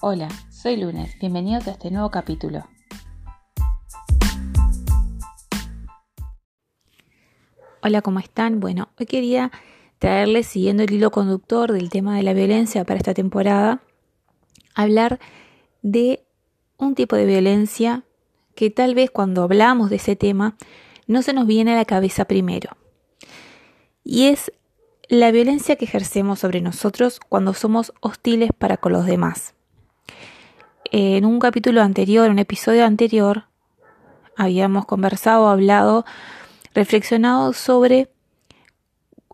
Hola, soy Lunes, bienvenidos a este nuevo capítulo. Hola, ¿cómo están? Bueno, hoy quería traerles, siguiendo el hilo conductor del tema de la violencia para esta temporada, hablar de un tipo de violencia que tal vez cuando hablamos de ese tema no se nos viene a la cabeza primero. Y es la violencia que ejercemos sobre nosotros cuando somos hostiles para con los demás. En un capítulo anterior, un episodio anterior, habíamos conversado, hablado, reflexionado sobre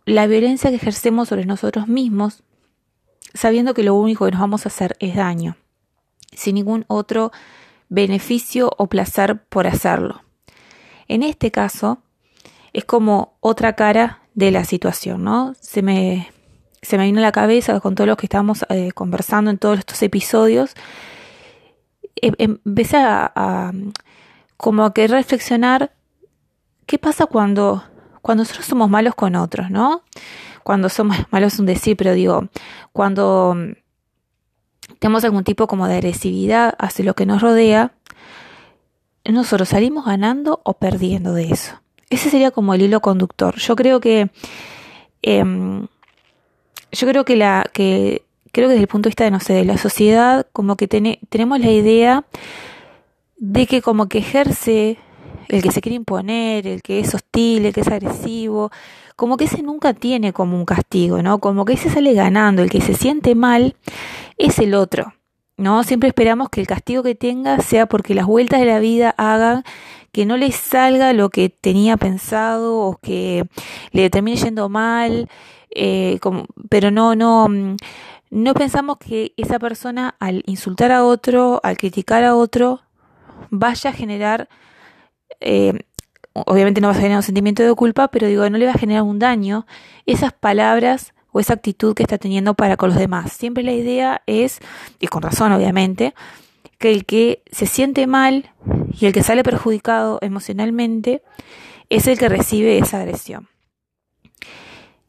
la violencia que ejercemos sobre nosotros mismos, sabiendo que lo único que nos vamos a hacer es daño, sin ningún otro beneficio o placer por hacerlo. En este caso, es como otra cara de la situación, ¿no? Se me, se me vino a la cabeza con todo lo que estábamos eh, conversando en todos estos episodios. Em, empecé a, como a que reflexionar qué pasa cuando, cuando nosotros somos malos con otros, ¿no? Cuando somos malos es un decir, pero digo, cuando tenemos algún tipo como de agresividad hacia lo que nos rodea, nosotros salimos ganando o perdiendo de eso. Ese sería como el hilo conductor. Yo creo que eh, yo creo que la que creo que desde el punto de vista de no sé de la sociedad como que tenemos la idea de que como que ejerce el que se quiere imponer, el que es hostil, el que es agresivo, como que ese nunca tiene como un castigo, ¿no? Como que ese sale ganando, el que se siente mal es el otro. ¿no? Siempre esperamos que el castigo que tenga sea porque las vueltas de la vida hagan que no le salga lo que tenía pensado o que le termine yendo mal, eh, como, pero no, no, no pensamos que esa persona al insultar a otro, al criticar a otro, vaya a generar, eh, obviamente no va a generar un sentimiento de culpa, pero digo, no le va a generar un daño. Esas palabras o esa actitud que está teniendo para con los demás. Siempre la idea es, y con razón obviamente, que el que se siente mal y el que sale perjudicado emocionalmente es el que recibe esa agresión.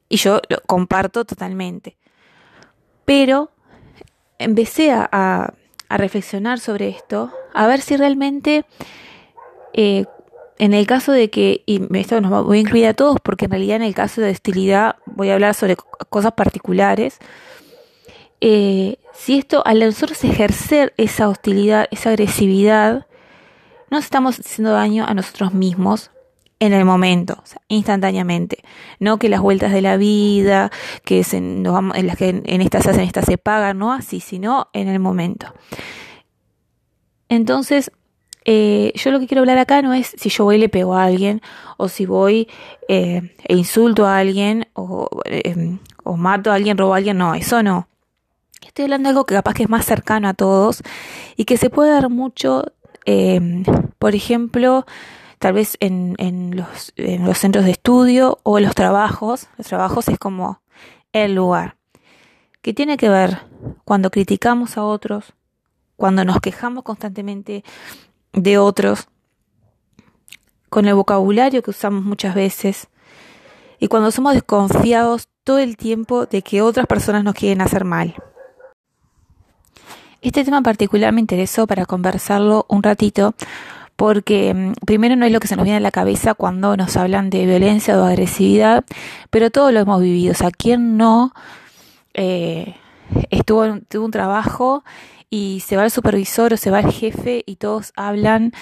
Y yo lo comparto totalmente. Pero empecé a, a, reflexionar sobre esto, a ver si realmente eh, en el caso de que, y esto nos voy a incluir a todos porque en realidad en el caso de hostilidad voy a hablar sobre cosas particulares, eh, si esto, al nosotros ejercer esa hostilidad, esa agresividad, nos estamos haciendo daño a nosotros mismos en el momento, instantáneamente. No que las vueltas de la vida, que se, en las que en estas se hacen, estas se pagan, no así, sino en el momento. Entonces, eh, yo lo que quiero hablar acá no es si yo voy y le pego a alguien, o si voy eh, e insulto a alguien, o, eh, o mato a alguien, robo a alguien, no, eso no. Estoy hablando de algo que capaz que es más cercano a todos y que se puede dar mucho, eh, por ejemplo, tal vez en, en, los, en los centros de estudio o en los trabajos. Los trabajos es como el lugar. que tiene que ver cuando criticamos a otros, cuando nos quejamos constantemente de otros, con el vocabulario que usamos muchas veces y cuando somos desconfiados todo el tiempo de que otras personas nos quieren hacer mal. Este tema en particular me interesó para conversarlo un ratito porque mm, primero no es lo que se nos viene a la cabeza cuando nos hablan de violencia o agresividad, pero todo lo hemos vivido. O sea, ¿quién no eh, estuvo tuvo un trabajo y se va el supervisor o se va el jefe y todos hablan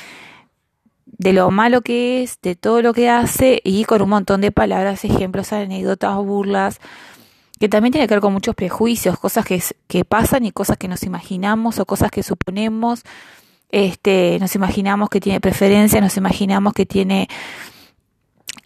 de lo malo que es, de todo lo que hace y con un montón de palabras, ejemplos, anécdotas, burlas, que también tiene que ver con muchos prejuicios, cosas que, que pasan y cosas que nos imaginamos o cosas que suponemos. Este, nos imaginamos que tiene preferencia, nos imaginamos que tiene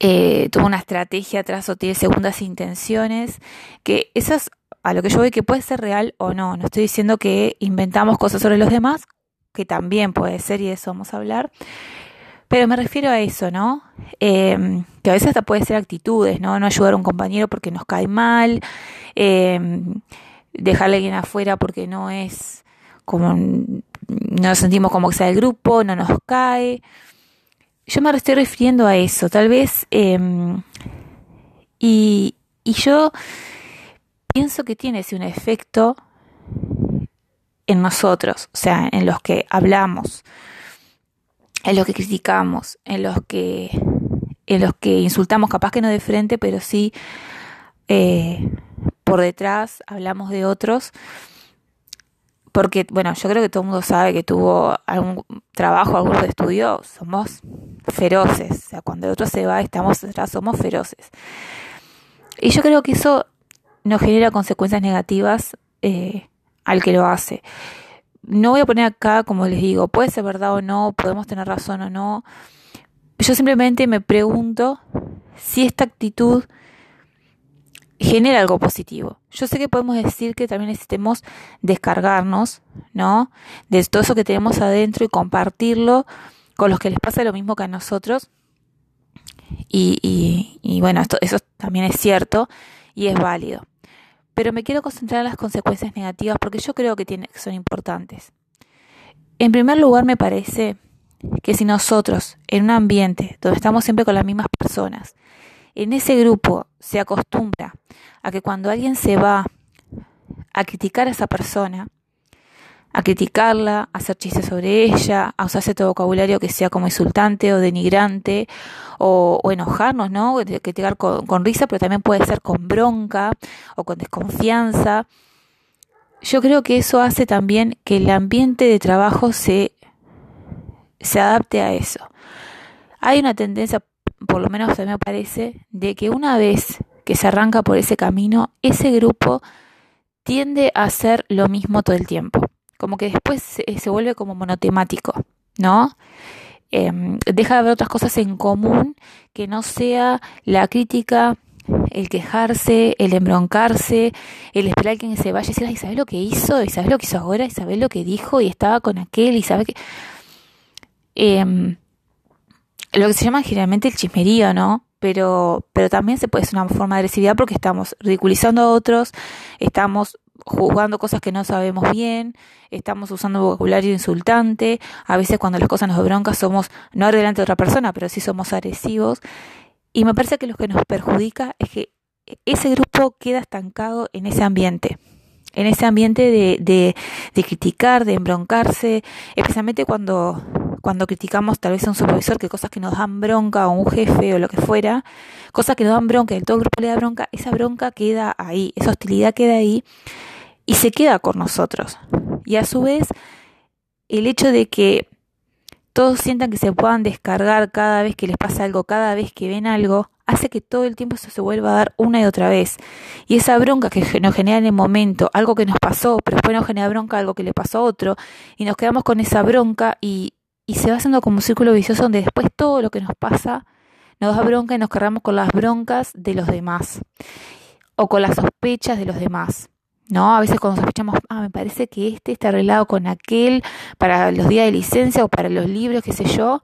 eh, toda una estrategia atrás o tiene segundas intenciones, que esas a lo que yo veo que puede ser real o no. No estoy diciendo que inventamos cosas sobre los demás, que también puede ser y de eso vamos a hablar. Pero me refiero a eso, ¿no? Eh, que a veces hasta puede ser actitudes, ¿no? No ayudar a un compañero porque nos cae mal, eh, dejarle a alguien afuera porque no es como, no nos sentimos como que sea el grupo, no nos cae. Yo me estoy refiriendo a eso, tal vez, eh, y, y yo pienso que tiene ese un efecto en nosotros, o sea, en los que hablamos, en los que criticamos, en los que, en los que insultamos, capaz que no de frente, pero sí eh, por detrás hablamos de otros. Porque, bueno, yo creo que todo el mundo sabe que tuvo algún trabajo, algún estudio, somos feroces. O sea, cuando el otro se va, estamos atrás, somos feroces. Y yo creo que eso nos genera consecuencias negativas eh, al que lo hace. No voy a poner acá, como les digo, puede ser verdad o no, podemos tener razón o no. Yo simplemente me pregunto si esta actitud genera algo positivo. Yo sé que podemos decir que también necesitemos descargarnos, ¿no? De todo eso que tenemos adentro y compartirlo con los que les pasa lo mismo que a nosotros. Y, y, y bueno, esto, eso también es cierto y es válido. Pero me quiero concentrar en las consecuencias negativas porque yo creo que, tiene, son importantes. En primer lugar, me parece que si nosotros, en un ambiente donde estamos siempre con las mismas personas, en ese grupo se acostumbra a que cuando alguien se va a criticar a esa persona, a criticarla, a hacer chistes sobre ella, a usar cierto vocabulario que sea como insultante o denigrante, o, enojarnos, ¿no? Criticar con, con risa, pero también puede ser con bronca o con desconfianza. Yo creo que eso hace también que el ambiente de trabajo se, se adapte a eso. Hay una tendencia, por lo menos a mí me parece, de que una vez que se arranca por ese camino, ese grupo tiende a hacer lo mismo todo el tiempo como que después se, vuelve como monotemático, ¿no? Em, deja de haber otras cosas en común que no sea la crítica, el quejarse, el embroncarse, el esperar que se vaya y decir, ¿sabes lo que hizo? ¿Y sabes lo que hizo ahora? ¿Y sabes lo que dijo? Y estaba con aquel, y sabes que... Em, lo que se llama generalmente el chismerío, ¿no? Pero, pero también se puede ser una forma de agresividad porque estamos ridiculizando a otros, estamos jugando cosas que no sabemos bien, estamos usando vocabulario insultante, a veces cuando las cosas nos broncan somos, no delante de otra persona, pero sí somos agresivos. Y me parece que lo que nos perjudica es que ese grupo queda estancado en ese ambiente, en ese ambiente de, de, de criticar, de embroncarse, especialmente cuando, cuando criticamos tal vez a un supervisor que cosas que nos dan bronca o un jefe o lo que fuera, cosas que nos dan bronca y todo el grupo le da bronca, esa bronca queda ahí, esa hostilidad queda ahí y se queda con nosotros. Y a su vez, el hecho de que todos sientan que se puedan descargar cada vez que les pasa algo, cada vez que ven algo, hace que todo el tiempo eso se vuelva a dar una y otra vez. Y esa bronca que nos genera en el momento, algo que nos pasó, pero después nos genera bronca algo que le pasó a otro, y nos quedamos con esa bronca y, y se va haciendo como un círculo vicioso donde después todo lo que nos pasa nos da bronca y nos cargamos con las broncas de los demás o con las sospechas de los demás. ¿no? A veces cuando sospechamos, ah, me parece que este está arreglado con aquel para los días de licencia o para los libros, qué sé yo,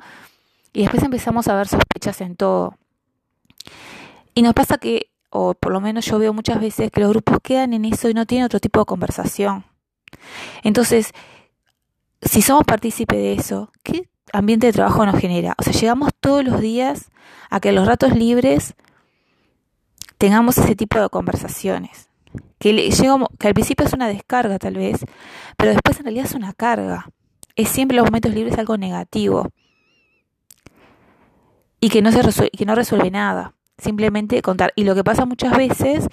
y después empezamos a ver sospechas en todo. Y nos pasa que, o por lo menos yo veo muchas veces, que los grupos quedan en eso y no tienen otro tipo de conversación. Entonces, si somos partícipes de eso, ¿qué ambiente de trabajo nos genera? O sea, llegamos todos los días a que los ratos libres tengamos ese tipo de conversaciones que, llega, que al principio es una descarga tal vez, pero después en realidad es una carga. Es siempre los momentos libres algo negativo y que no, se resuelve, que no resuelve nada, simplemente contar. Y lo que pasa muchas veces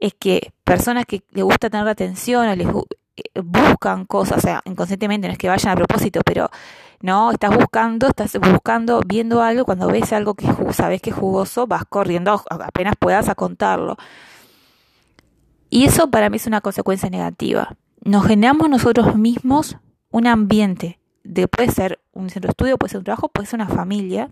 es que personas que les gusta tener atención o les buscan cosas, o sea, inconscientemente no es que vayan a propósito, pero no, estás buscando, estás buscando, viendo algo, cuando ves algo que sabes que es jugoso, vas corriendo apenas puedas a contarlo. Y eso para mí es una consecuencia negativa. Nos generamos nosotros mismos un ambiente, de, puede ser un centro de estudio, puede ser un trabajo, puede ser una familia,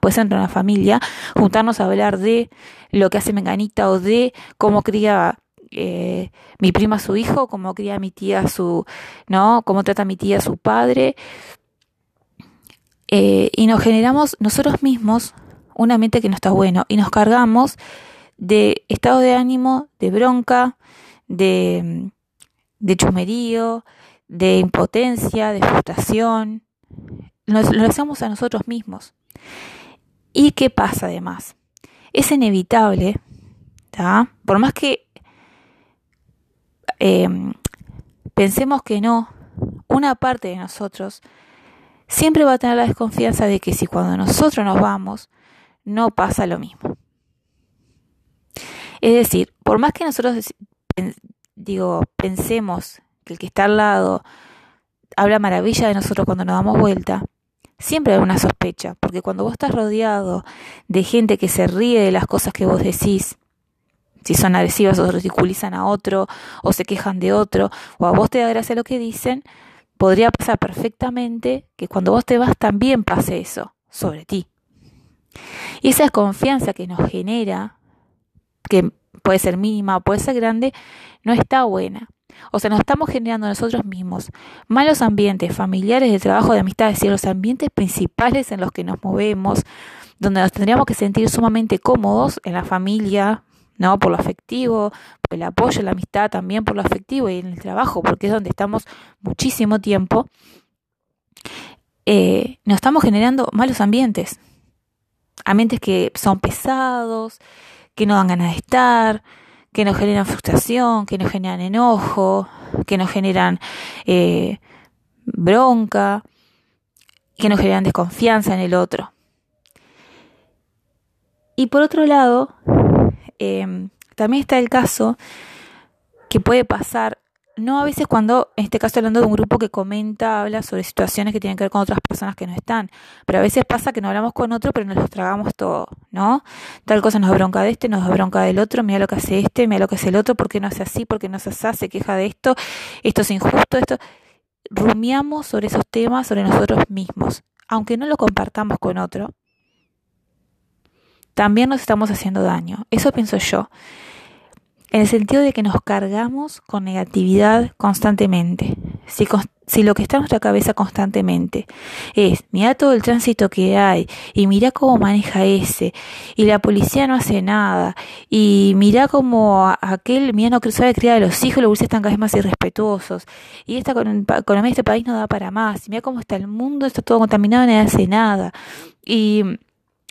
puede ser una familia, juntarnos a hablar de lo que hace Menganita o de cómo cría eh, mi prima a su hijo, cómo cría mi tía a su, ¿no? Cómo trata mi tía su padre. Eh, y nos generamos nosotros mismos un ambiente que no está bueno y nos cargamos de estado de ánimo, de bronca, de, de chumerío, de impotencia, de frustración. Nos, lo hacemos a nosotros mismos. ¿Y qué pasa además? Es inevitable, por más que em, pensemos que no, una parte de nosotros siempre va a tener la desconfianza de que si cuando nosotros nos vamos, no pasa lo mismo. Es decir, por más que nosotros digo, pensemos que el que está al lado habla maravilla de nosotros cuando nos damos vuelta, siempre hay una sospecha, porque cuando vos estás rodeado de gente que se ríe de las cosas que vos decís, si son agresivas o ridiculizan a otro, o se quejan de otro, o a vos te da gracia lo que dicen, podría pasar perfectamente que cuando vos te vas también pase eso sobre ti. Y esa desconfianza que nos genera, que puede ser mínima o puede ser grande, no está buena. O sea, nos estamos generando nosotros mismos malos ambientes familiares, de trabajo, de amistades y los ambientes principales en los que nos movemos, donde nos tendríamos que sentir sumamente cómodos en la familia, ¿no? Por lo afectivo, por el apoyo, la amistad también por lo afectivo y en el trabajo, porque es donde estamos muchísimo tiempo, eh, nos estamos generando malos ambientes. Ambientes que son pesados, que no dan ganas de estar, que nos generan frustración, que nos generan enojo, que nos generan eh, bronca, que nos generan desconfianza en el otro. Y por otro lado, em, también está el caso que puede pasar no a veces cuando, en este caso hablando de un grupo que comenta, habla sobre situaciones que tienen que ver con otras personas que no están, pero a veces pasa que no hablamos con otro, pero nos los tragamos todo, ¿no? Tal cosa nos bronca de este, nos bronca del otro, mira lo que hace este, mira lo que hace el otro, ¿por qué no hace así? ¿Por qué no hace? Se queja de esto, esto es injusto, esto... Rumiamos sobre esos temas, sobre nosotros mismos, aunque no lo compartamos con otro, también nos estamos haciendo daño. Eso pienso yo en el sentido de que nos cargamos con negatividad constantemente. Si, si, lo que está en nuestra cabeza constantemente es, mira todo el tránsito que hay, y mira cómo maneja ese, y la policía no hace nada, y mira cómo aquel, mira no sabe criar a los hijos, los están cada vez más irrespetuosos, y esta economía de este país no da para más, mira cómo está el mundo, está todo contaminado, nadie hace nada, y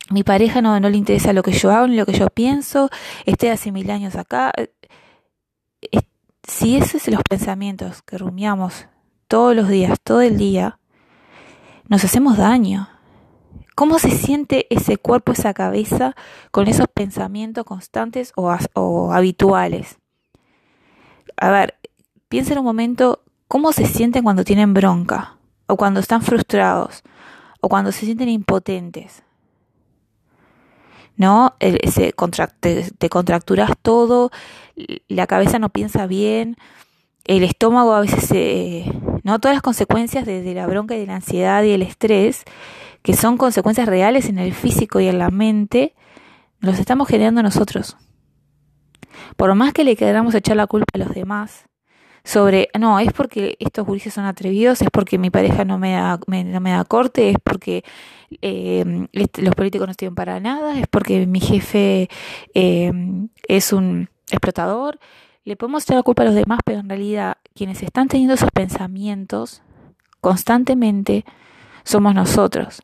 mi pareja no, no le interesa lo que yo hago ni lo que yo pienso, esté hace mil años acá. Si esos son los pensamientos que rumiamos todos los días, todo el día, nos hacemos daño. ¿Cómo se siente ese cuerpo, esa cabeza con esos pensamientos constantes o, o habituales? A ver, piensa en un momento cómo se sienten cuando tienen bronca, o cuando están frustrados, o cuando se sienten impotentes. ¿No? Se te, contracturas todo, la cabeza no piensa bien, el estómago a veces, ¿no? Todas las consecuencias de, la bronca y de la ansiedad y el estrés, que son consecuencias reales en el físico y en la mente, los estamos generando nosotros. Por más que le queramos echar la culpa a los demás, sobre, no, es porque estos gurises son atrevidos, es porque mi pareja no me da, no me da corte, es porque eh, los políticos no sirven para nada, es porque mi jefe eh, es un explotador. Le podemos echar la culpa a los demás, pero en realidad quienes están teniendo esos pensamientos constantemente somos nosotros.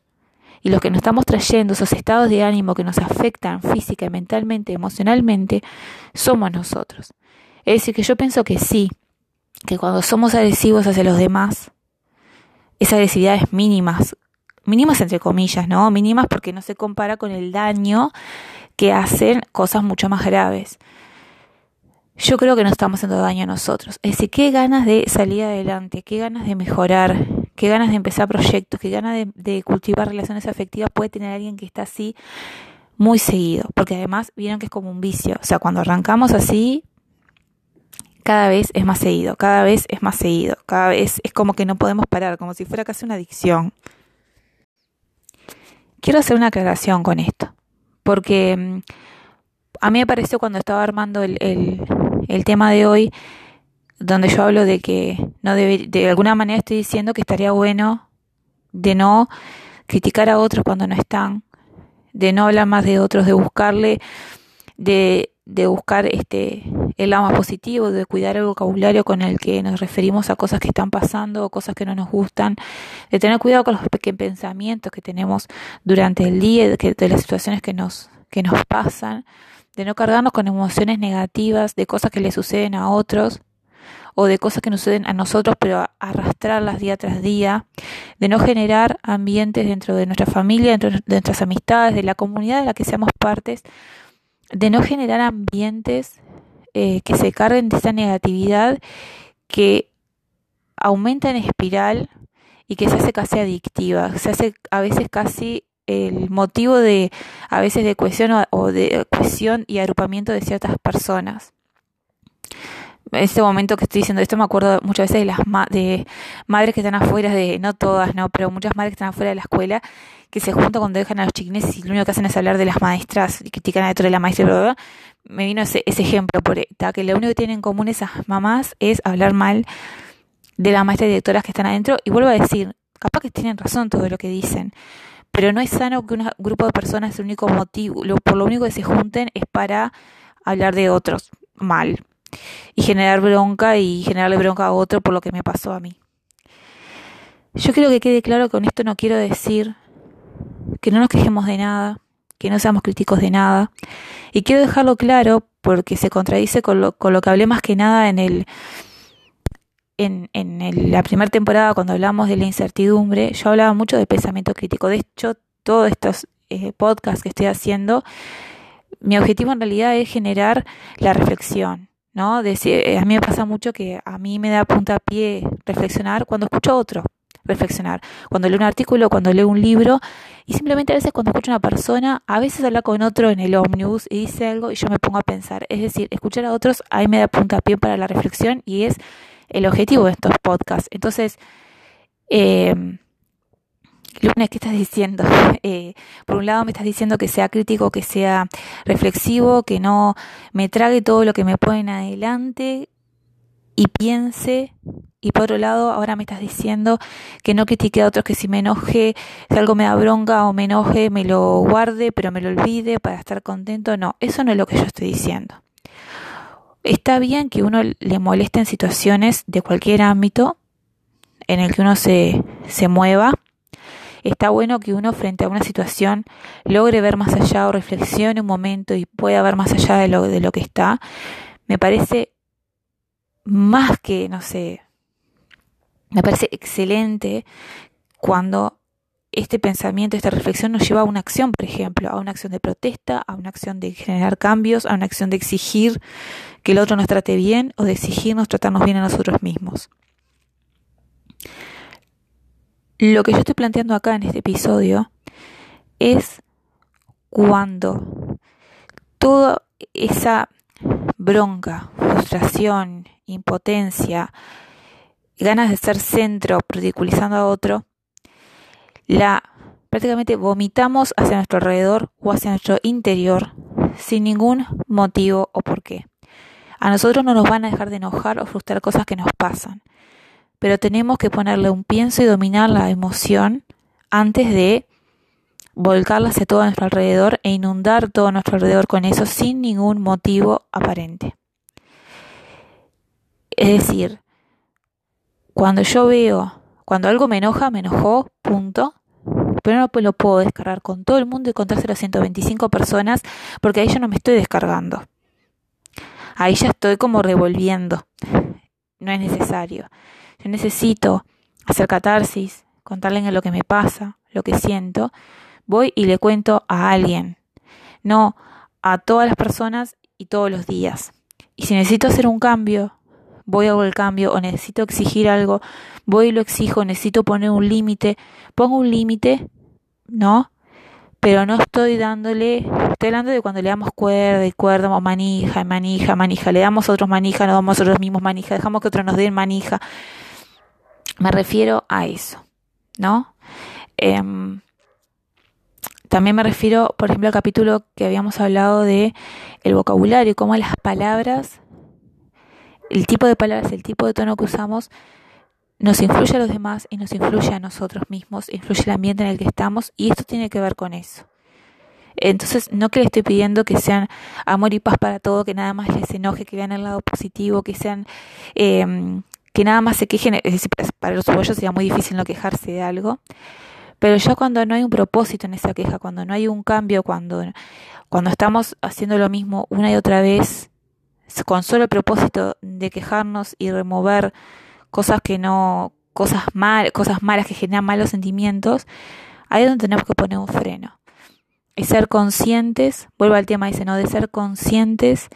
Y los que nos estamos trayendo, esos estados de ánimo que nos afectan física, mentalmente, emocionalmente, somos nosotros. Es decir, que yo pienso que sí, que cuando somos agresivos hacia los demás, esa agresividad es mínimas, mínimas entre comillas, ¿no? Mínimas porque no se compara con el daño que hacen cosas mucho más graves. Yo creo que no estamos haciendo daño a nosotros. Es decir, qué ganas de salir adelante, qué ganas de mejorar, qué ganas de empezar proyectos, qué ganas de, de cultivar relaciones afectivas puede tener alguien que está así muy seguido. Porque además vieron que es como un vicio. O sea, cuando arrancamos así, cada vez es más seguido, cada vez es más seguido, cada vez es como que no podemos parar, como si fuera casi una adicción. Quiero hacer una aclaración con esto, porque mm, a mí me pareció cuando estaba armando el, el, tema de hoy, donde yo hablo de que no debe, de alguna manera estoy diciendo que estaría bueno de no criticar a otros cuando no están, de no hablar más de otros, de buscarle, de de buscar este el más positivo, de cuidar el vocabulario con el que nos referimos a cosas que están pasando o cosas que no nos gustan, de tener cuidado con los pensamientos que tenemos durante el día, de, de las situaciones que nos, que nos pasan, de no cargarnos con emociones negativas, de cosas que le suceden a otros, o de cosas que nos suceden a nosotros, pero arrastrarlas día tras día, de no generar ambientes dentro de nuestra familia, dentro de nuestras amistades, de la comunidad de la que seamos partes, de no generar ambientes eh, que se carguen de esa negatividad que aumenta en espiral y que se hace casi adictiva, se hace a veces casi el motivo de a veces de cohesión o, de cohesión y agrupamiento de ciertas personas. En este momento que estoy diciendo esto me acuerdo muchas veces de las de madres que están afuera de no todas, no, pero muchas madres que están afuera de la escuela que se juntan cuando dejan a los chiquines y lo único que hacen es hablar de las maestras y critican a dentro de la maestra, bla, me vino ese, ese ejemplo por que lo único que tienen en común esas mamás es hablar mal de las maestras directoras que están adentro. Y vuelvo a decir, capaz que tienen razón todo lo que dicen, pero no es sano que un grupo de personas, el único motivo, por lo único que se junten es para hablar de otros mal y generar bronca y generarle bronca a otro por lo que me pasó a mí. Yo quiero que quede claro que con esto no quiero decir que no nos quejemos de nada, que no seamos críticos de nada. Y quiero dejarlo claro porque se contradice con lo, con lo que hablé más que nada en el en, en la primera temporada cuando hablamos de la incertidumbre, yo hablaba mucho de pensamiento crítico. De hecho, todos estos eh, podcasts que estoy haciendo, mi objetivo en realidad es generar la reflexión. ¿No? Eh, a mí me pasa mucho que a mí me da punta a pie reflexionar cuando escucho a otro reflexionar. Cuando leo un artículo, cuando leo un libro, y simplemente a veces cuando escucho a una persona, a veces habla con otro en el ómnibus y dice algo y yo me pongo a pensar. Es decir, escuchar a otros ahí me da punta a pie para la reflexión y es el objetivo de estos podcasts. Entonces, eh, Lunes, ¿qué estás diciendo? Eh, por un lado me estás diciendo que sea crítico, que sea reflexivo, que no me trague todo lo que me ponen adelante y piense. Y por otro lado, ahora me estás diciendo que no critique a otros, que si me enoje, si algo me da bronca o me enoje, me lo guarde, pero me lo olvide para estar contento. No, eso no es lo que yo estoy diciendo. Está bien que uno le moleste en situaciones de cualquier ámbito en el que uno se, se mueva Está bueno que uno frente a una situación logre ver más allá o reflexione un momento y pueda ver más allá de lo, de lo que está. Me parece más que, no sé, me parece excelente cuando este pensamiento, esta reflexión nos lleva a una acción, por ejemplo, a una acción de protesta, a una acción de generar cambios, a una acción de exigir que el otro nos trate bien o de exigirnos tratarnos bien a nosotros mismos. Lo que yo estoy planteando acá en este episodio es cuando toda esa bronca, frustración, impotencia, ganas de ser centro, ridiculizando a otro, la prácticamente vomitamos hacia nuestro alrededor o hacia nuestro interior sin ningún motivo o por qué. A nosotros no nos van a dejar de enojar o frustrar cosas que nos pasan pero tenemos que ponerle un pienso y dominar la emoción antes de volcarla hacia todo nuestro alrededor e inundar todo nuestro alrededor con eso sin ningún motivo aparente. Es decir, cuando yo veo, cuando algo me enoja, me enojó, punto, pero no lo puedo descargar con todo el mundo y contárselo a 125 personas porque ahí yo no me estoy descargando. Ahí ya estoy como revolviendo. No es necesario. Yo necesito hacer catarsis, contarle lo que me pasa, lo que siento, voy y le cuento a alguien, no a todas las personas y todos los días. Y si necesito hacer un cambio, voy a el cambio o necesito exigir algo, voy y lo exijo, necesito poner un límite, pongo un límite, ¿no? Pero no estoy dándole, estoy hablando de cuando le damos cuerda y cuerda, manija, manija, manija, le damos otros manija, no damos a otros mismos manija, dejamos que otros nos den manija. Me refiero a eso, ¿no? Em, también me refiero, por ejemplo, al capítulo que habíamos hablado de el vocabulario, cómo las palabras, el tipo de palabras, el tipo de tono que usamos, nos influye a los demás y nos influye a nosotros mismos, influye el ambiente en el que estamos y esto tiene que ver con eso. Entonces, no que le estoy pidiendo que sean amor y paz para todo, que nada más les enoje, que vean el lado positivo, que sean eh, que nada más se quejen, es decir, para los uruguayos sería muy difícil no quejarse de algo, pero ya cuando no hay un propósito en esa queja, cuando no hay un cambio, cuando, cuando estamos haciendo lo mismo una y otra vez, con solo el propósito de quejarnos y remover cosas que no, cosas mal, cosas malas que generan malos sentimientos, ahí es donde tenemos que poner un freno. Y ser conscientes, vuelvo al tema dice, ¿no? De ser conscientes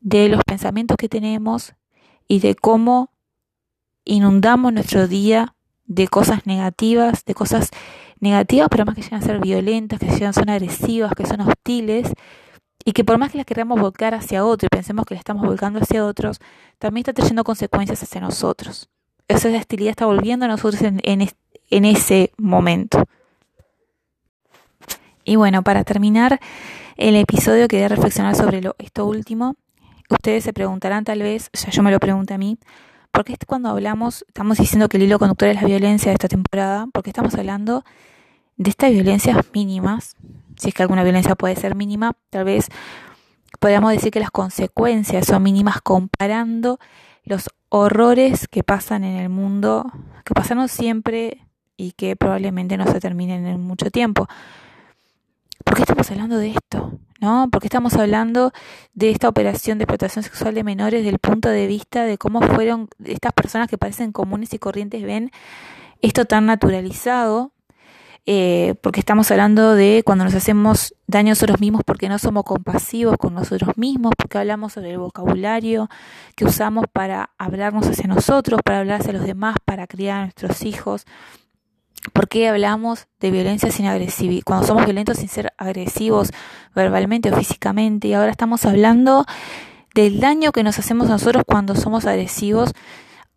de los pensamientos que tenemos y de cómo inundamos nuestro día de cosas negativas, de cosas negativas, pero más que llegan a ser violentas, que llegan a agresivas, que son hostiles, y que por más que las queramos volcar hacia otro y pensemos que le estamos volcando hacia otros, también está trayendo consecuencias hacia nosotros. Esa hostilidad está volviendo a nosotros en, en ese momento. Y bueno, para terminar el episodio quería reflexionar sobre lo, esto último. Ustedes se preguntarán tal vez, ya yo me lo pregunto a mí, ¿por qué cuando hablamos, estamos diciendo que el hilo conductor es la violencia de esta temporada? Porque estamos hablando de estas violencias mínimas, si es que alguna violencia puede ser mínima, tal vez podríamos decir que las consecuencias son mínimas comparando los horrores que pasan en el mundo, que pasaron siempre y que probablemente no se terminen en mucho tiempo. ¿Por qué estamos hablando de esto? ¿No? ¿Por qué estamos hablando de esta operación de explotación sexual de menores desde el punto de vista de cómo fueron estas personas que parecen comunes y corrientes ven esto tan naturalizado eh, porque estamos hablando de cuando nos hacemos daño a nosotros mismos porque no somos compasivos con nosotros mismos, porque hablamos sobre el vocabulario que usamos para hablarnos hacia nosotros, para hablar hacia los demás, para criar a nuestros hijos. ¿Por qué hablamos de violencia sin agresividad? Cuando somos violentos sin ser agresivos verbalmente o físicamente. Y ahora estamos hablando del daño que nos hacemos nosotros cuando somos agresivos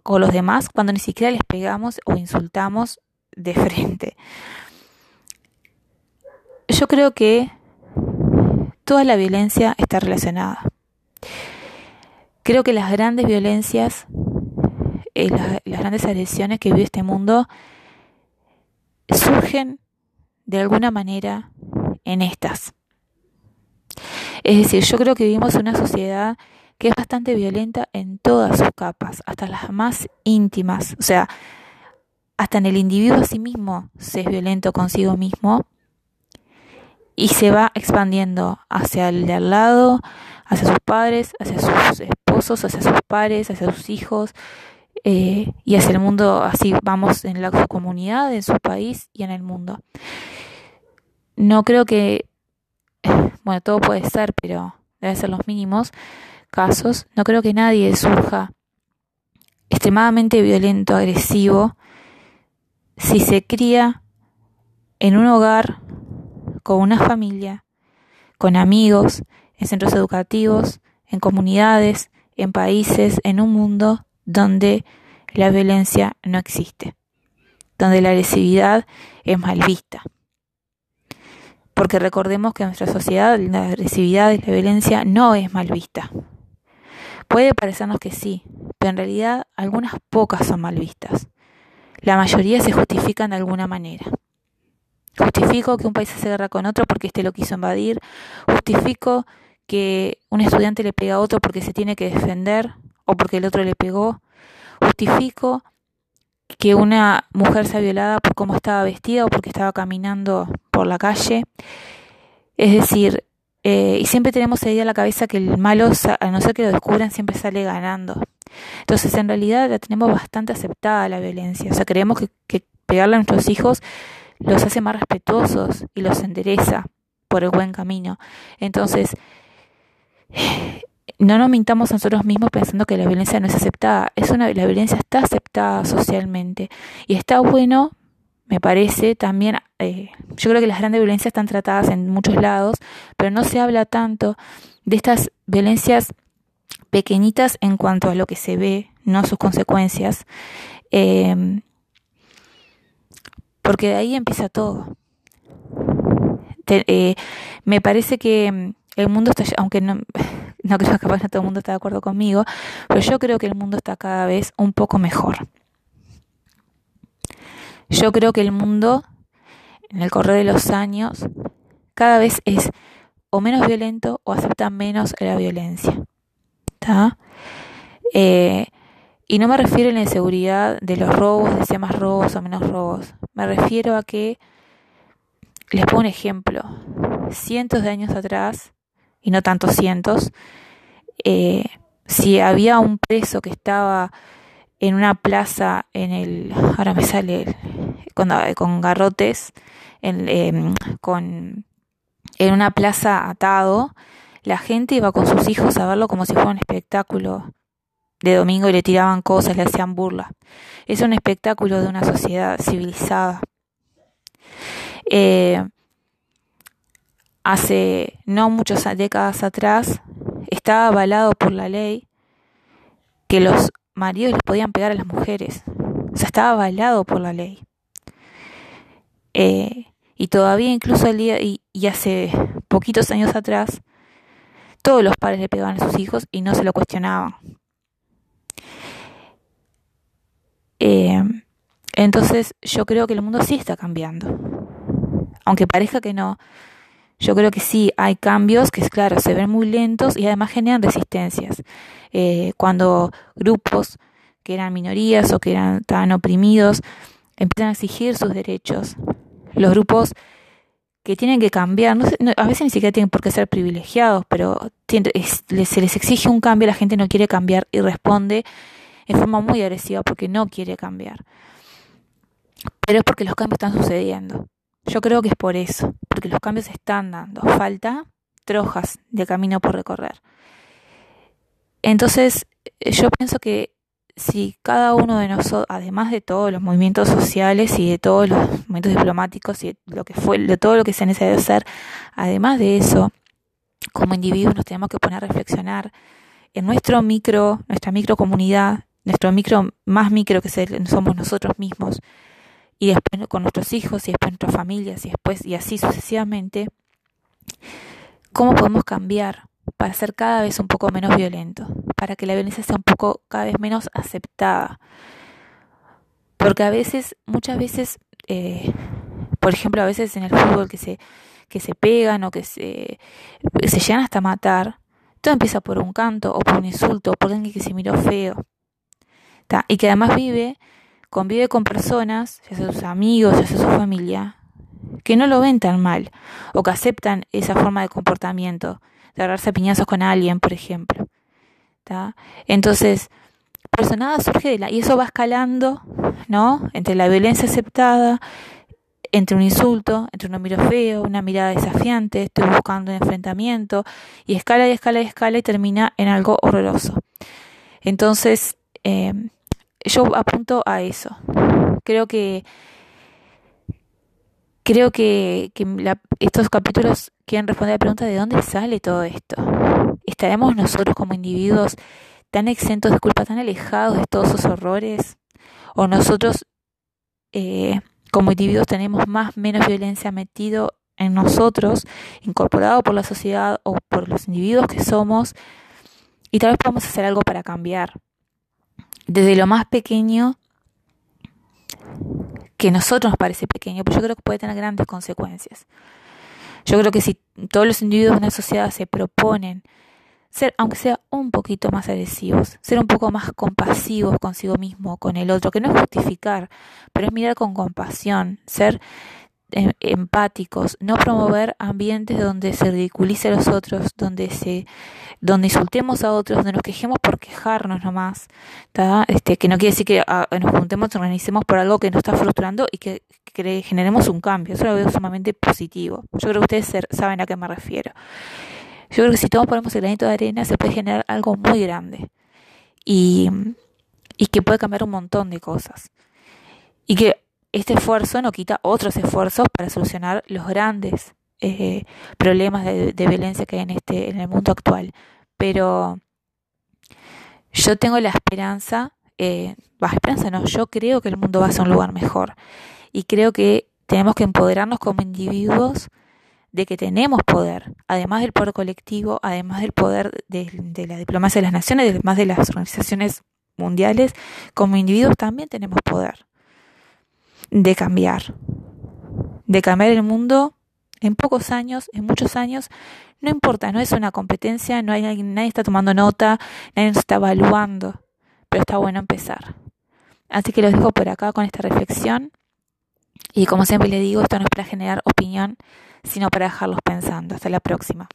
con los demás, cuando ni siquiera les pegamos o insultamos de frente yo creo que toda la violencia está relacionada. Creo que las grandes violencias, eh, las, las grandes agresiones que vive este mundo surgen de alguna manera en estas. Es decir, yo creo que vivimos una sociedad que es bastante violenta en todas sus capas, hasta las más íntimas. O sea, hasta en el individuo a sí mismo se es violento consigo mismo y se va expandiendo hacia el de al lado, hacia sus padres, hacia sus esposos, hacia sus pares, hacia sus hijos eh, y hacia el mundo, así vamos en la comunidad, en su país y en el mundo. No creo que, bueno, todo puede ser, pero debe ser los mínimos casos. No creo que nadie surja extremadamente violento, agresivo, si se cría en un hogar con una familia, con amigos, en centros educativos, en comunidades, en países, en un mundo donde la violencia no existe, donde la agresividad es mal vista. Porque recordemos que en nuestra sociedad la agresividad y la violencia no es mal vista. Puede parecernos que sí, pero en realidad algunas pocas son mal vistas. La mayoría se justifican de alguna manera. Justifico que un país se guerra con otro porque éste lo quiso invadir. Justifico que un estudiante le pega a otro porque se tiene que defender o porque el otro le pegó. Justifico que una mujer sea violada por cómo estaba vestida o porque estaba caminando por la calle. Es decir, eh, y siempre tenemos ahí a la cabeza que el malo, a no ser que lo descubran, siempre sale ganando. Entonces, en realidad la tenemos bastante aceptada la violencia. O sea, creemos que, que pegarle a nuestros hijos los hace más respetuosos y los endereza por el buen camino. Entonces, no nos mintamos nosotros mismos pensando que la violencia no es aceptada. Es una, la violencia está aceptada socialmente y está bueno, me parece, también, eh, yo creo que las grandes violencias están tratadas en muchos lados, pero no se habla tanto de estas violencias pequeñitas en cuanto a lo que se ve, no sus consecuencias. Eh, porque de ahí empieza todo. Eh, me parece que mm, el mundo está, aunque no, creo que no todo el mundo está de acuerdo conmigo, pero yo creo que el mundo está cada vez un poco mejor. Yo creo que el mundo, en el correr de los años, cada vez es o menos violento o acepta menos la violencia. ¿Está? Eh, y no me refiero a la inseguridad de los robos, de si más robos o menos robos. Me refiero a que, les pongo un ejemplo, cientos de años atrás, y no tantos cientos, eh, si había un preso que estaba en una plaza en el, ahora me sale, con, garrotes, en, em, con, en una plaza atado, la gente iba con sus hijos a verlo como si fuera un espectáculo de domingo y le tiraban cosas, le hacían burla. Es un espectáculo de una sociedad civilizada. Eh, hace no muchas décadas atrás estaba avalado por la ley que los maridos les podían pegar a las mujeres. O sea, estaba avalado por la ley. Eh, y todavía incluso el día, y, hace poquitos años atrás, todos los padres le pegaban a sus hijos y no se lo cuestionaban. Eh, entonces yo creo que el mundo sí está cambiando. Aunque parezca que no, yo creo que sí hay cambios que, claro, se ven muy lentos y además generan resistencias. Eh, cuando grupos que eran minorías o que eran, estaban oprimidos empiezan a exigir sus derechos, los grupos que tienen que cambiar, a veces ni siquiera tienen por qué ser privilegiados, pero se les exige un cambio, la gente no quiere cambiar y responde en forma muy agresiva porque no quiere cambiar. Pero es porque los cambios están sucediendo. Yo creo que es por eso, porque los cambios están dando. Falta trojas de camino por recorrer. Entonces, yo pienso que si cada uno de nosotros, además de todos los movimientos sociales y de todos los movimientos diplomáticos y de lo que fue, de todo lo que se necesita hacer, además de eso, como individuos nos tenemos que poner a reflexionar en nuestro micro, nuestra micro comunidad, nuestro micro más micro que somos nosotros mismos, y después con nuestros hijos y después nuestras familias y después y así sucesivamente, ¿cómo podemos cambiar para ser cada vez un poco menos violento? Para que la violencia sea un poco cada vez menos aceptada. Porque a veces, muchas veces, eh, por ejemplo, a veces en el fútbol que se, que se pegan o que se, se llegan hasta matar, todo empieza por un canto o por un insulto o por alguien que se miró feo. Y que además vive convive con personas, ya sea sus amigos, ya sea su familia, que no lo ven tan mal o que aceptan esa forma de comportamiento, de agarrarse a piñazos con alguien, por ejemplo. Entonces, por eso nada surge de la... Y eso va escalando, ¿no? Entre la violencia aceptada, entre un insulto, entre una miro feo, una mirada desafiante, estoy buscando un enfrentamiento, y escala y escala y escala y termina en algo horroroso. Entonces, eh, yo apunto a eso. Creo que creo que, estos capítulos quieren responder a la pregunta de dónde sale todo esto. ¿Estaremos nosotros como individuos tan exentos de culpa, tan alejados de todos esos horrores? ¿O nosotros eh, como individuos tenemos más menos violencia metido en nosotros, incorporado por la sociedad o por los individuos que somos? Y tal vez podamos hacer algo para cambiar desde lo más pequeño que a nosotros nos parece pequeño, pero yo creo que puede tener grandes consecuencias. Yo creo que si todos los individuos de una sociedad se proponen ser, aunque sea un poquito más agresivos, ser un poco más compasivos consigo mismo, con el otro, que no es justificar, pero es mirar con compasión, ser empáticos, no promover ambientes donde se ridiculice a los otros, donde se donde insultemos a otros, donde nos quejemos por quejarnos nomás, este que no quiere decir que ah, nos juntemos, nos organicemos por algo que nos está frustrando y que, generemos un cambio. Eso lo veo sumamente positivo. Yo creo que ustedes saben a qué me refiero. Yo creo que si todos ponemos el granito de arena se puede generar algo muy grande y que puede cambiar un montón de cosas. Y que este esfuerzo no quita otros esfuerzos para solucionar los grandes eh, problemas de, violencia que hay en este en el mundo actual. Pero yo tengo la esperanza eh, esperanza no yo creo que el mundo va a ser un lugar mejor. Y creo que tenemos que empoderarnos como individuos de que tenemos poder, además del poder colectivo, además del poder de, de la diplomacia de las naciones, además de las organizaciones mundiales, como individuos también tenemos poder de cambiar, de cambiar el mundo en pocos años, en muchos años, no importa, no es una competencia, no hay nadie está tomando nota, nadie nos está evaluando, pero está bueno empezar. Así que los dejo por acá con esta reflexión y como siempre les digo, esto no es para generar opinión, sino para dejarlos pensando. Hasta la próxima.